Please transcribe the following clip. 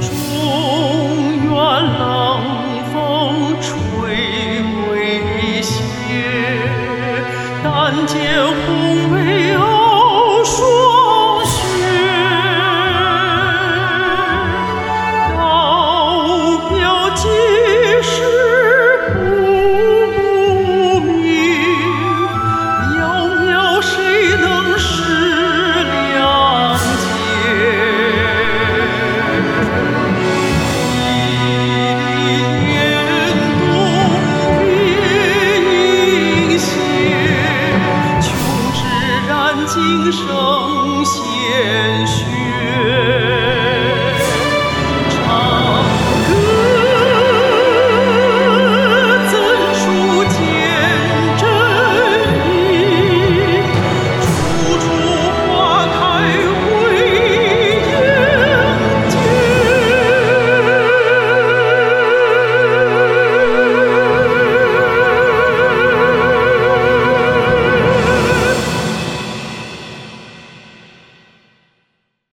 中原冷风吹归歇但见今生鲜血。